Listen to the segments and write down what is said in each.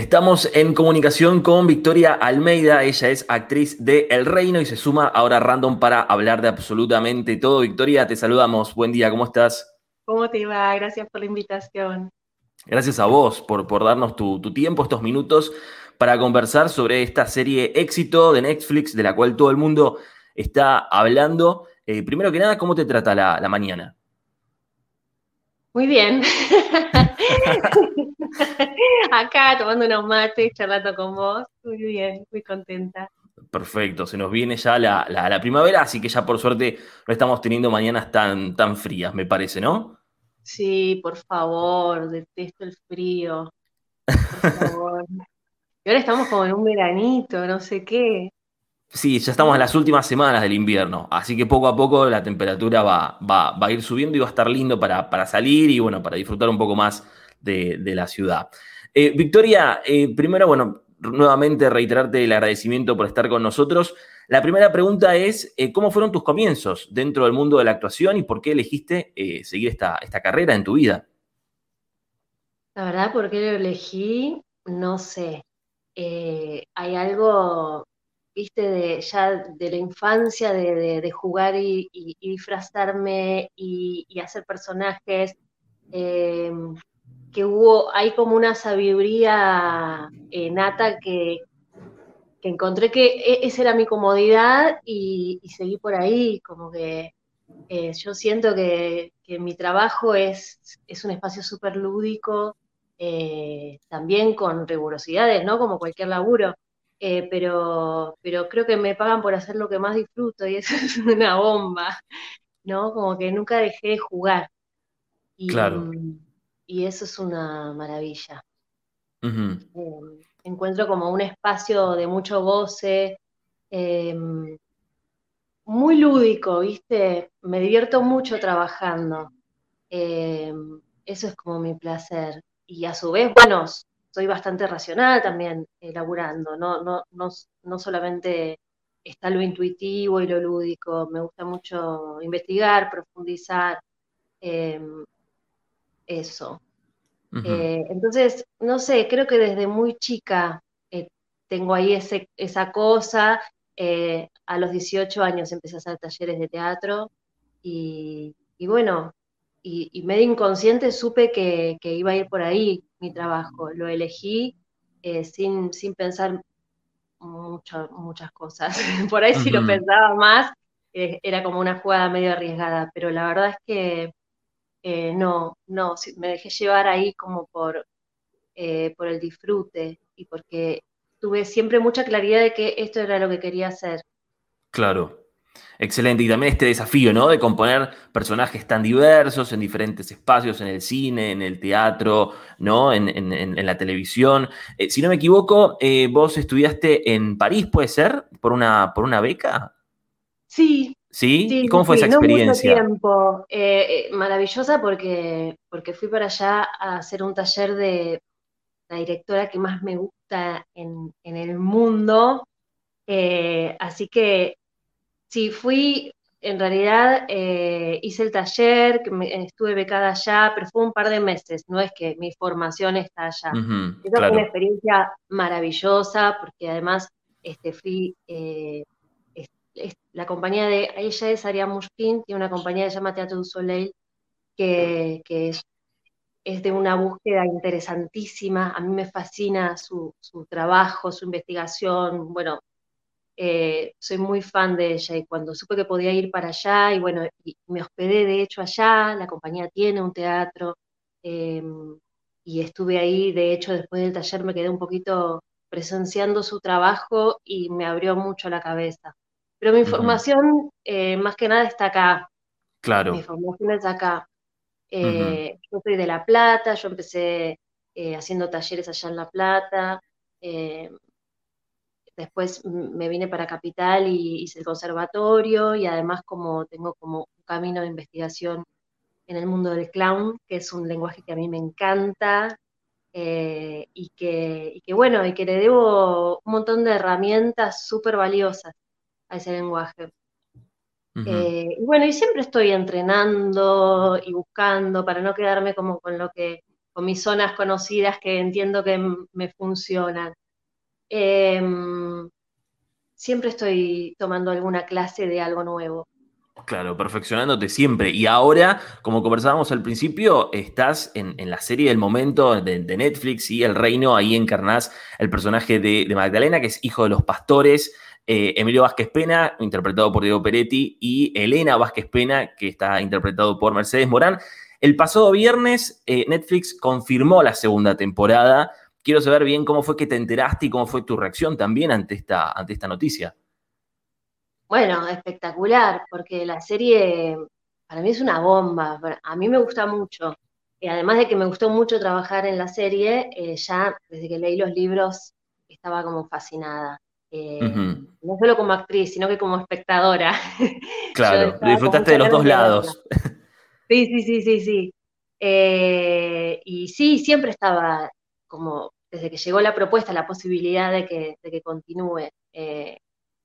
Estamos en comunicación con Victoria Almeida, ella es actriz de El Reino y se suma ahora Random para hablar de absolutamente todo. Victoria, te saludamos, buen día, ¿cómo estás? ¿Cómo te va? Gracias por la invitación. Gracias a vos por, por darnos tu, tiempo, estos minutos, para conversar sobre esta serie éxito de Netflix, de la cual todo el mundo está hablando. Eh, primero que nada, ¿cómo te trata la mañana? Muy bien. Acá tomando unos mates, charlando con vos. Muy bien, muy contenta. Perfecto, se nos viene ya la, primavera, así que ya por suerte no estamos teniendo mañanas tan, tan frías, me parece, ¿no? Sí, por favor, detesto el frío. Por favor. y ahora estamos como en un veranito, no sé qué. Sí, ya estamos en las últimas semanas del invierno, así que poco a poco la temperatura va, va, a ir subiendo y va a estar lindo para, salir y bueno, para disfrutar un poco más de, la ciudad. Eh, Victoria, eh, primero, bueno, nuevamente reiterarte el agradecimiento por estar con nosotros. La primera pregunta es, eh, ¿cómo fueron tus comienzos dentro del mundo de la actuación y por qué elegiste seguir esta, esta carrera en tu vida? La verdad, ¿por qué lo elegí? No sé. hay algo viste, de, ya de la infancia, de, jugar y, disfrazarme y, hacer personajes, eh, que hubo, hay como una sabiduría eh, nata que, encontré que e, esa era mi comodidad y, seguí por ahí, como que eh, yo siento que, mi trabajo es, es un espacio súper lúdico, también con rigurosidades, ¿no? Como cualquier laburo. Eh, pero, pero creo que me pagan por hacer lo que más disfruto y eso es una bomba, ¿no? Como que nunca dejé de jugar. Y, claro. Y eso es una maravilla. Em, encuentro como un espacio de mucho goce, em, muy lúdico, ¿viste? Me divierto mucho trabajando. Eso es como mi placer. Y a su vez, bueno, soy bastante racional también elaborando, no, no, no, no solamente está lo intuitivo y lo lúdico, me gusta mucho investigar, profundizar, em, eso. Eh, entonces, no sé, creo que desde muy chica eh, tengo ahí ese, esa cosa. Eh, a los 18 años empecé a hacer talleres de teatro y, y bueno, y, medio inconsciente supe que, iba a ir por ahí mi trabajo. Lo elegí eh, sin, sin pensar muchas cosas. por ahí si lo pensaba más, eh, era como una jugada medio arriesgada, pero la verdad es que eh, no, no, me dejé llevar ahí como por, por el disfrute y porque tuve siempre mucha claridad de que esto era lo que quería hacer. Claro. Excelente. Y también este desafío, ¿no? De componer personajes tan diversos en diferentes espacios, en el cine, en el teatro, ¿no? En, la televisión. Eh, si no me equivoco, eh, vos estudiaste en París, ¿puede ser? ¿Por una, por una beca? Sí. ¿Sí? ¿Y cómo fue esa experiencia? No mucho tiempo. Eh, maravillosa porque, porque fui para allá a hacer un taller de la directora que más me gusta en, el mundo. así que Sí, fui, en realidad eh, hice el taller, estuve becada allá, pero fue un par de meses, no es que mi formación está allá. Esa fue una experiencia maravillosa, porque además este, fui, eh, la compañía de, ella es Aria Mushkin, tiene una compañía que se llama Teatro du Soleil, que, es, de una búsqueda interesantísima, a mí me fascina su, su trabajo, su investigación, bueno, eh, soy muy fan de ella y cuando supe que podía ir para allá, y bueno, me hospedé de hecho allá, la compañía tiene un teatro, em, y estuve ahí, de hecho después del taller me quedé un poquito presenciando su trabajo y me abrió mucho la cabeza. Pero mi información eh, más que nada está acá. Claro. Mi formación está acá. Eh, yo soy de La Plata, yo empecé haciendo talleres allá en La Plata. Después me vine para Capital y hice el conservatorio y además como tengo como un camino de investigación en el mundo del clown, que es un lenguaje que a mí me encanta eh, y, que, bueno, y que le debo un montón de herramientas súper valiosas a ese lenguaje. Eh, y bueno, y siempre estoy entrenando y buscando para no quedarme como con lo que con mis zonas conocidas que entiendo que me funcionan. Em, siempre estoy tomando alguna clase de algo nuevo. Claro, perfeccionándote siempre. Y ahora, como conversábamos al principio, estás en, la serie del momento de, Netflix y El Reino, ahí encarnás el personaje de, Magdalena, que es hijo de los pastores, eh, Emilio Vázquez Pena, interpretado por Diego Peretti, y Elena Vázquez Pena, que está interpretado por Mercedes Morán. El pasado viernes, eh, Netflix confirmó la segunda temporada. Quiero saber bien cómo fue que te enteraste y cómo fue tu reacción también ante esta, ante esta noticia. Bueno, espectacular, porque la serie para mí es una bomba. A mí me gusta mucho. Y además de que me gustó mucho trabajar en la serie, eh, ya desde que leí los libros estaba como fascinada. Eh, no solo como actriz, sino que como espectadora. Claro, disfrutaste de los dos lados. Sí, sí, sí, sí, sí. Eh, y sí, siempre estaba como, desde que llegó la propuesta, la posibilidad de que, de que continúe.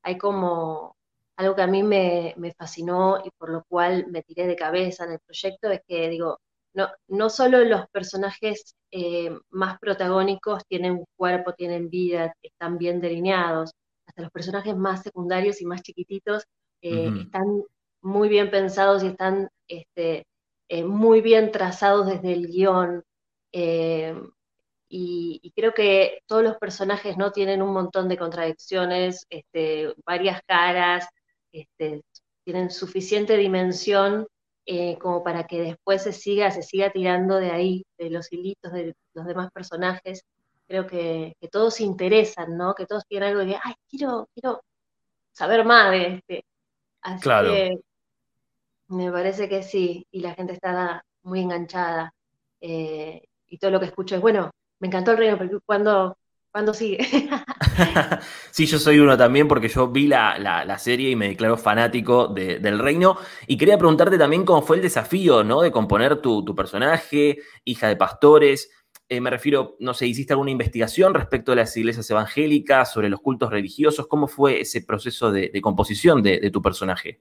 hay como algo que a mí me, fascinó y por lo cual me tiré de cabeza en el proyecto es que, digo, no, no solo los personajes eh, más protagónicos tienen cuerpo, tienen vida, están bien delineados, hasta los personajes más secundarios y más chiquititos eh, están muy bien pensados y están este, eh, muy bien trazados desde el guion. Y, creo que todos los personajes no tienen un montón de contradicciones, este, varias caras, este, tienen suficiente dimensión eh, como para que después se siga, se siga tirando de ahí, de los hilitos de los demás personajes. Creo que, todos se interesan, ¿no? Que todos tienen algo de, ay, quiero, quiero saber más de este. Así claro. que me parece que sí, y la gente está muy enganchada. Eh, y todo lo que escucho es, bueno, me encantó el reino, porque cuando ¿Cuándo sigue? sí, yo soy uno también porque yo vi la, serie y me declaro fanático del reino. Y quería preguntarte también cómo fue el desafío, ¿no? De componer tu, personaje, hija de pastores. Eh, me refiero, no sé, ¿hiciste alguna investigación respecto de las iglesias evangélicas, sobre los cultos religiosos? ¿Cómo fue ese proceso de, composición de, tu personaje?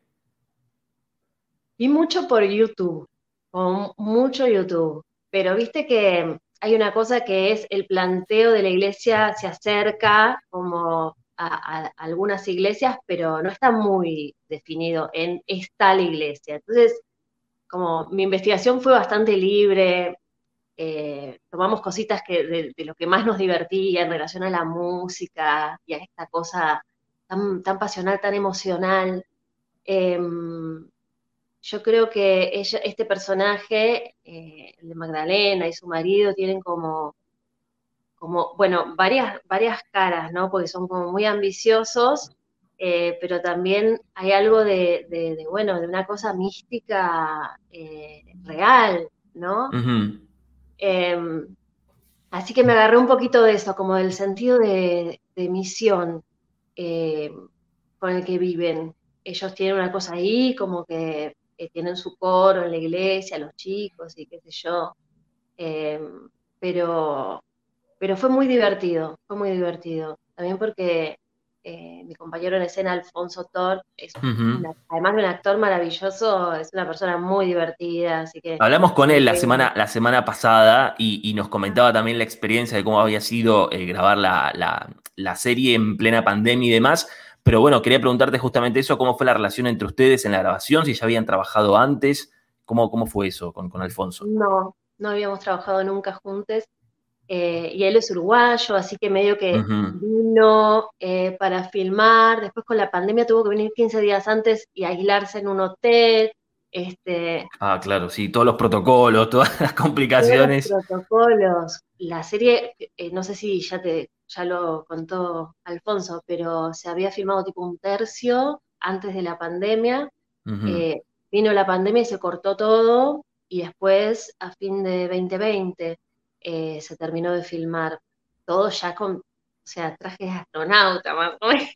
Vi mucho por YouTube, con mucho YouTube. Pero viste que hay una cosa que es el planteo de la iglesia se acerca como a, algunas iglesias, pero no está muy definido en esta la iglesia. Entonces, como mi investigación fue bastante libre, eh, tomamos cositas que de, lo que más nos divertía en relación a la música y a esta cosa tan, pasional, tan emocional. Em, yo creo que ella, este personaje, eh, el de Magdalena y su marido, tienen como, como bueno, varias, varias caras, ¿no? Porque son como muy ambiciosos, eh, pero también hay algo de, bueno, de una cosa mística eh, real, ¿no? Em, así que me agarré un poquito de eso, como del sentido de, de misión con el que viven. Ellos tienen una cosa ahí, como que que tienen su coro en la iglesia, los chicos y qué sé yo. Eh, pero, pero fue muy divertido, fue muy divertido. También porque eh, mi compañero en escena, Alfonso Thor, es además de un actor maravilloso, es una persona muy divertida, así que... Hablamos con él la semana, la semana pasada y, nos comentaba también la experiencia de cómo había sido eh, grabar la, la, serie en plena pandemia y demás. Pero bueno, quería preguntarte justamente eso, cómo fue la relación entre ustedes en la grabación, si ya habían trabajado antes, cómo, cómo fue eso con, Alfonso. No, no habíamos trabajado nunca juntos. Eh, y él es uruguayo, así que medio que vino eh, para filmar, después con la pandemia tuvo que venir 15 días antes y aislarse en un hotel. Este, ah, claro, sí, todos los protocolos, todas las complicaciones. Todos los protocolos. La serie, eh, no sé si ya te ya lo contó Alfonso, pero se había filmado tipo un tercio antes de la pandemia. Eh, vino la pandemia y se cortó todo y después, a fin de 2020, eh, se terminó de filmar todo ya con, o sea, trajes de astronauta más o menos.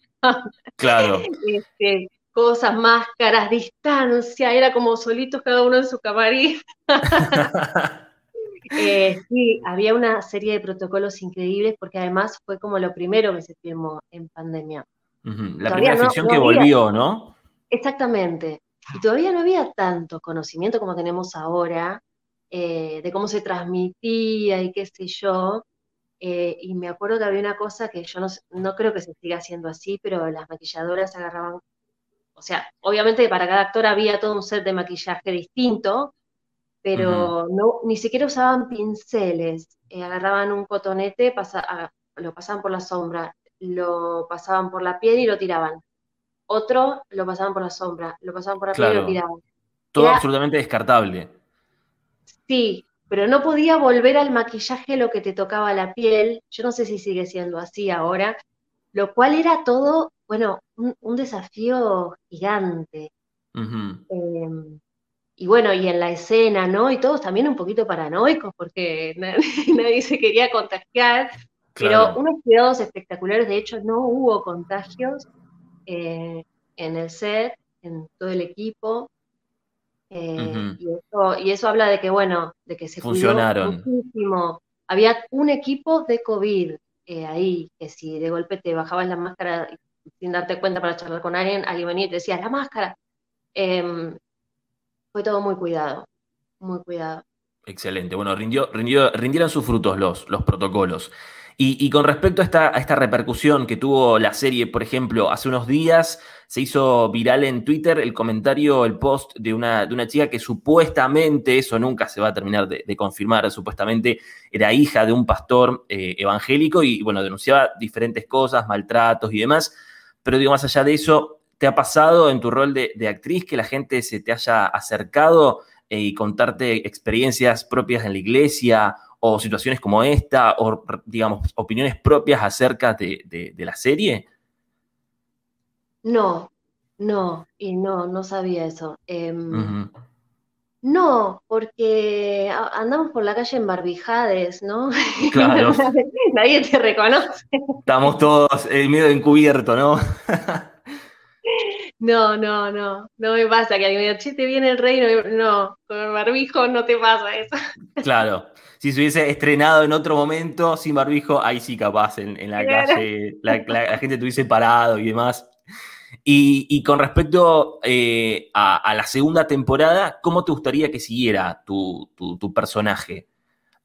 Claro. Este, cosas, máscaras, distancia, era como solitos cada uno en su camarín. Eh, sí, había una serie de protocolos increíbles porque además fue como lo primero que se firmó en pandemia. La primera ficción que volvió, ¿no? Exactamente. Y todavía no había tanto conocimiento como tenemos ahora eh, de cómo se transmitía y qué sé yo. Eh, y me acuerdo que había una cosa que yo no, creo que se siga haciendo así, pero las maquilladoras agarraban, o sea, obviamente para cada actor había todo un set de maquillaje distinto, pero no, ni siquiera usaban pinceles, eh, agarraban un cotonete, lo pasaban por la sombra, lo pasaban por la piel y lo tiraban. Otro lo pasaban por la sombra, lo pasaban por la piel y lo tiraban. Todo absolutamente descartable. Sí, pero no podía volver al maquillaje lo que te tocaba la piel. Yo no sé si sigue siendo así ahora, lo cual era todo, bueno, un, desafío gigante. Y bueno, y en la escena, ¿no? Y todos también un poquito paranoicos porque nadie, se quería contagiar, pero unos cuidados espectaculares, de hecho no hubo contagios eh, en el set, en todo el equipo. Eh, y, eso, habla de que, bueno, de que se funcionaron muchísimo. Había un equipo de COVID eh, ahí, que si de golpe te bajabas la máscara sin darte cuenta para charlar con alguien, alguien venía y te decía, la máscara. Todo muy cuidado, muy cuidado. Excelente. Bueno, rindió, rindió, rindieron sus frutos los, los protocolos. Y, con respecto a esta, a esta, repercusión que tuvo la serie, por ejemplo, hace unos días se hizo viral en Twitter el comentario, el post de una, de una chica que supuestamente, eso nunca se va a terminar de, confirmar, supuestamente era hija de un pastor eh, evangélico y, bueno, denunciaba diferentes cosas, maltratos y demás. Pero digo, más allá de eso, ¿te ha pasado en tu rol de, actriz que la gente se te haya acercado eh, y contarte experiencias propias en la iglesia o situaciones como esta, o digamos, opiniones propias acerca de, la serie? No, no, y no, no sabía eso. Em, no, porque andamos por la calle en barbijades, ¿no? Claro. Nadie te reconoce. Estamos todos en medio encubierto, ¿no? No, no, no, no me pasa que alguien me diga, che, te viene el rey, no, con el barbijo no te pasa eso. Claro, si se hubiese estrenado en otro momento sin barbijo, ahí sí capaz en, la calle la, gente te hubiese parado y demás. Y, con respecto eh, a, la segunda temporada, ¿cómo te gustaría que siguiera tu, tu, personaje?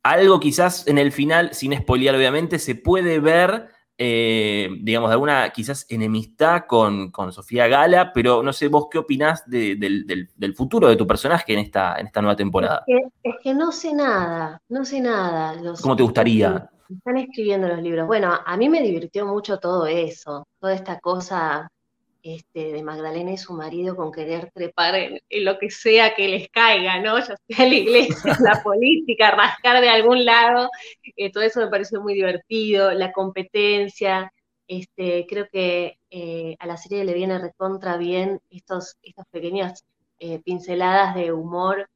Algo quizás en el final, sin spoilear obviamente, se puede ver eh, digamos, de alguna quizás enemistad con, Sofía Gala, pero no sé, vos qué opinás del, futuro de tu personaje en esta, en esta nueva temporada. Es que, no sé nada, no sé nada. ¿Cómo te gustaría? Están escribiendo los libros. Bueno, a mí me divirtió mucho todo eso, toda esta cosa este, de Magdalena y su marido con querer trepar en, lo que sea que les caiga, ¿no? Ya sea la iglesia, la política, rascar de algún lado, eh, todo eso me pareció muy divertido, la competencia, este, creo que eh, a la serie le viene recontra bien estos, estas pequeñas eh, pinceladas de humor,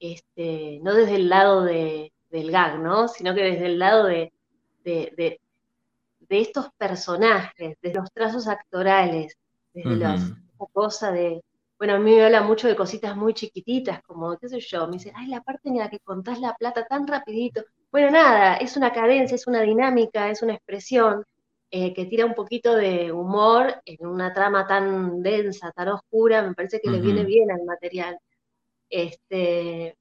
este, no desde el lado de, del gag, ¿no? Sino que desde el lado de, de, de estos personajes, de los trazos actorales, desde cosa de, bueno, a mí me habla mucho de cositas muy chiquititas, como, qué sé yo, me dice, ay, la parte en la que contás la plata tan rapidito. Bueno, nada, es una cadencia, es una dinámica, es una expresión eh, que tira un poquito de humor en una trama tan densa, tan oscura, me parece que le viene bien al material. Este,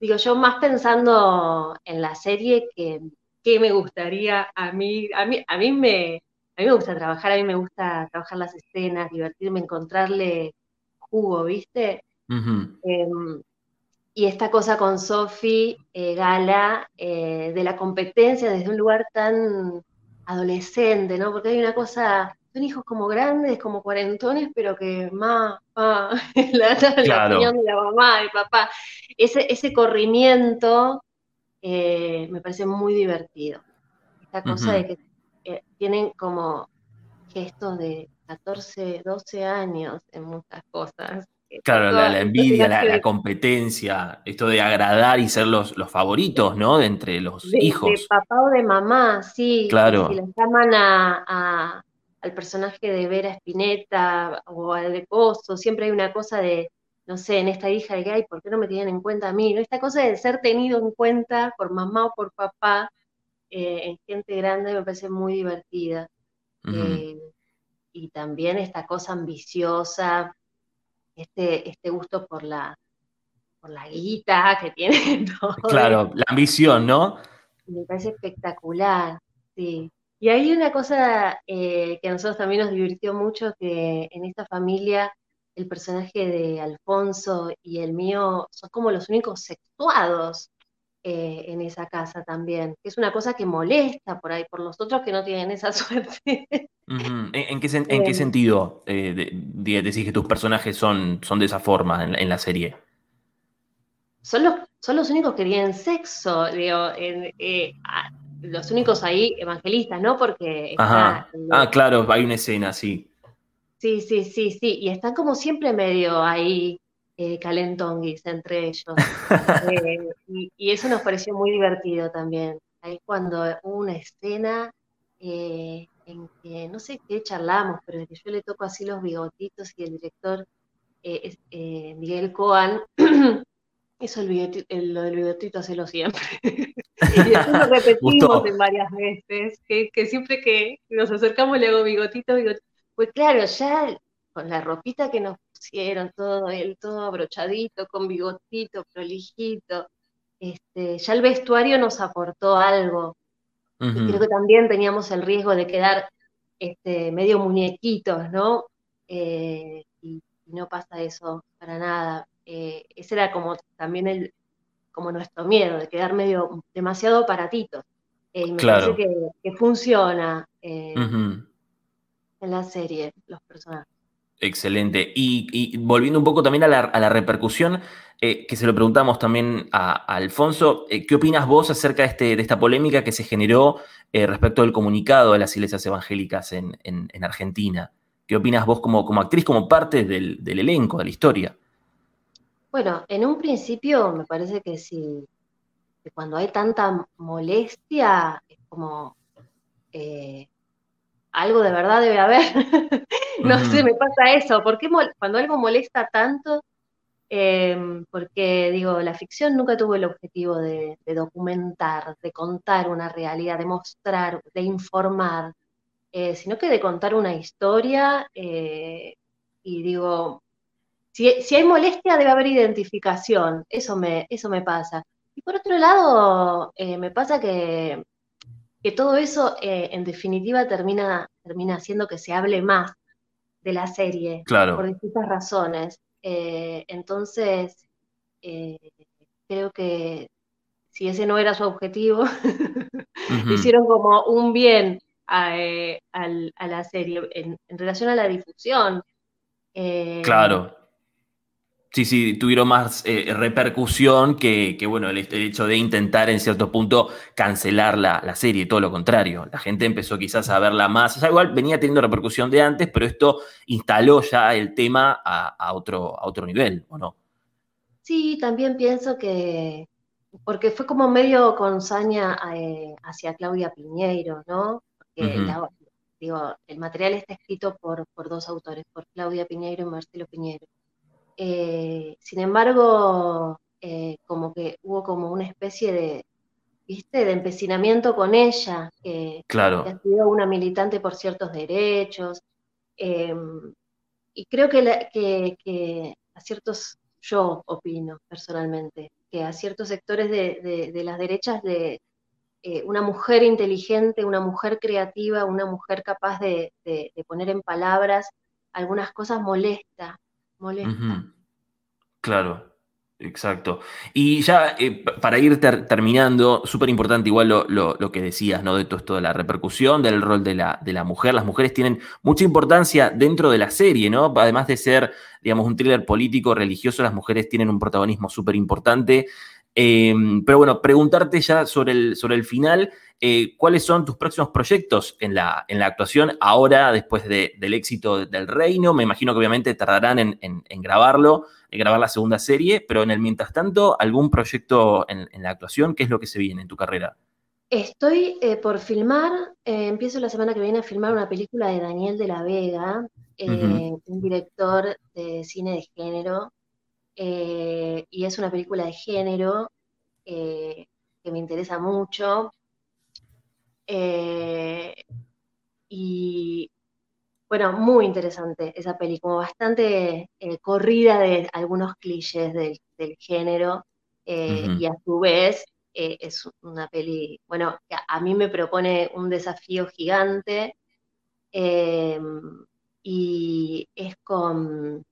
digo, yo más pensando en la serie que, que me gustaría a mí, a mí, a mí me, a mí me gusta trabajar, a mí me gusta trabajar las escenas, divertirme, encontrarle jugo, ¿viste? Em, y esta cosa con Sofi eh, Gala, eh, de la competencia desde un lugar tan adolescente, ¿no? Porque hay una cosa, son hijos como grandes, como cuarentones, pero que más, la, opinión de la mamá, del papá, ese, ese corrimiento eh, me parece muy divertido. Esta cosa de que tienen como gestos de 14, 12 años en muchas cosas. Claro, la, envidia, la, competencia, esto de agradar y ser los, los favoritos, ¿no? De entre los hijos. De papá o de mamá, sí. Claro. Si les llaman a, al personaje de Vera Spinetta o al de siempre hay una cosa de, no sé, en esta hija de que, ay, ¿por qué no me tienen en cuenta a mí? ¿No? Esta cosa de ser tenido en cuenta por mamá o por papá eh, en gente grande me parece muy divertida. Eh, y también esta cosa ambiciosa, este, este gusto por la, por la guita que tiene todo. Claro, la ambición, ¿no? Me parece espectacular, sí. Y hay una cosa eh, que a nosotros también nos divirtió mucho, que en esta familia el personaje de Alfonso y el mío son como los únicos sexuados eh, en esa casa también, que es una cosa que molesta por ahí, por los otros que no tienen esa suerte. ¿En, qué, em. sentido eh, decís que tus personajes son, son de esa forma en, la serie? Son los, son los únicos que tienen sexo, digo, eh, los únicos ahí evangelistas, ¿no? Porque... ah, claro, hay una escena, sí. Sí, sí, sí, sí, y están como siempre medio ahí eh, calentonguis entre ellos. Eh, y, eso nos pareció muy divertido también. Ahí cuando hubo una escena eh, en que no sé qué charlamos, pero que yo le toco así los bigotitos y el director Miguel Coan Eso el bigotito, lo del bigotito hacelo siempre. y después lo repetimos en varias veces, que, siempre que nos acercamos le hago bigotito, bigotito. Pues claro, ya con la ropita que nos pusieron, todo el todo abrochadito, con bigotito, prolijito, este, ya el vestuario nos aportó algo. Y creo que también teníamos el riesgo de quedar este, medio muñequitos, ¿no? Eh, y no pasa eso para nada. Eh, ese era como también el, como nuestro miedo, de quedar medio demasiado aparatito. Eh, y me parece que, funciona eh, en la serie, los personajes. Excelente. Y, volviendo un poco también a la, repercusión, que se lo preguntamos también a, Alfonso, ¿qué opinas vos acerca de, este, de, esta polémica que se generó respecto del comunicado de las iglesias evangélicas en, Argentina? ¿Qué opinas vos como, como actriz, como parte del, elenco, de la historia? Bueno, en un principio me parece que si cuando hay tanta molestia, es como eh, algo de verdad debe haber. no sé, me pasa eso. ¿Por qué cuando algo molesta tanto? Em, porque digo, la ficción nunca tuvo el objetivo de, documentar, de contar una realidad, de mostrar, de informar, eh, sino que de contar una historia. Eh, y digo, si, hay molestia, debe haber identificación. Eso me, eso me pasa. Y por otro lado, eh, me pasa que, todo eso, eh, en definitiva, termina, termina haciendo que se hable más de la serie. Claro. Por distintas razones. Eh, entonces, creo que si ese no era su objetivo, hicieron como un bien a, la serie en, en, relación a la difusión. claro. Sí, sí, tuvieron más eh, repercusión que, bueno, el, hecho de intentar en cierto punto cancelar la, serie, todo lo contrario. La gente empezó quizás a verla más. O sea, igual venía teniendo repercusión de antes, pero esto instaló ya el tema a, otro, a otro nivel, ¿o no? Sí, también pienso que, porque fue como medio con saña eh, hacia Claudia Piñeiro, ¿no? Porque digo, el material está escrito por, por dos autores, por Claudia Piñeiro y Marcelo Piñeiro. Eh, sin embargo, eh, como que hubo como una especie de, ¿viste? De empecinamiento con ella, que, claro. ha sido una militante por ciertos derechos. Em, y creo que, a ciertos, yo opino personalmente, que a ciertos sectores de, las derechas de eh, una mujer inteligente, una mujer creativa, una mujer capaz de, poner en palabras algunas cosas molesta, molesta. Claro, exacto. Y ya eh, para ir terminando, súper importante igual lo, que decías, ¿no? De todo esto de la repercusión, del rol de la, de la mujer. Las mujeres tienen mucha importancia dentro de la serie, ¿no? Además de ser, digamos, un thriller político, religioso, las mujeres tienen un protagonismo súper importante. Em, pero bueno, preguntarte ya sobre el, sobre el final, eh, ¿cuáles son tus próximos proyectos en la, en la actuación ahora, después del éxito del reino? Me imagino que obviamente tardarán en, grabarlo, en grabar la segunda serie, pero en el mientras tanto, ¿algún proyecto en, la actuación? ¿Qué es lo que se viene en tu carrera? Estoy eh, por filmar, eh, empiezo la semana que viene a filmar una película de Daniel de la Vega, un director de cine de género, eh, y es una película de género eh, que me interesa mucho. Eh, y Bueno, muy interesante esa peli, como bastante corrida de algunos clichés del, género y a su vez es una peli, bueno, a mí me propone un desafío gigante y es con,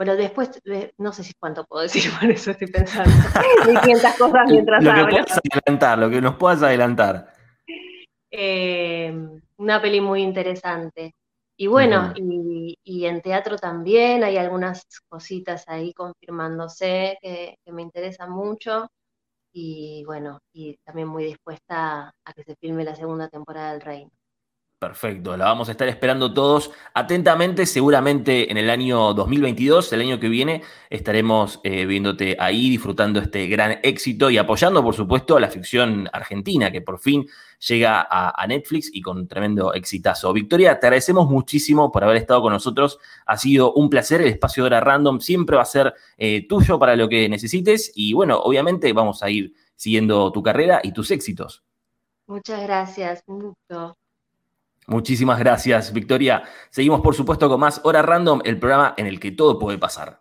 bueno, después, no sé si cuánto puedo decir, por eso estoy pensando. 500 cosas mientras lo que Puedas adelantar, lo que nos puedas adelantar. Em, una peli muy interesante. Y bueno, y, en teatro también hay algunas cositas ahí confirmándose que, me interesan mucho. Y bueno, y también muy dispuesta a que se filme la segunda temporada del Reino. Perfecto, la vamos a estar esperando todos atentamente. Seguramente en el año 2022, el año que viene, estaremos eh, viéndote ahí, disfrutando este gran éxito y apoyando, por supuesto, a la ficción argentina que por fin llega a, Netflix y con tremendo exitazo. Victoria, te agradecemos muchísimo por haber estado con nosotros. Ha sido un placer. El espacio de hora random siempre va a ser eh, tuyo para lo que necesites. Y bueno, obviamente vamos a ir siguiendo tu carrera y tus éxitos. Muchas gracias, mucho. Muchísimas gracias, Victoria. Seguimos, por supuesto, con más Hora Random, el programa en el que todo puede pasar.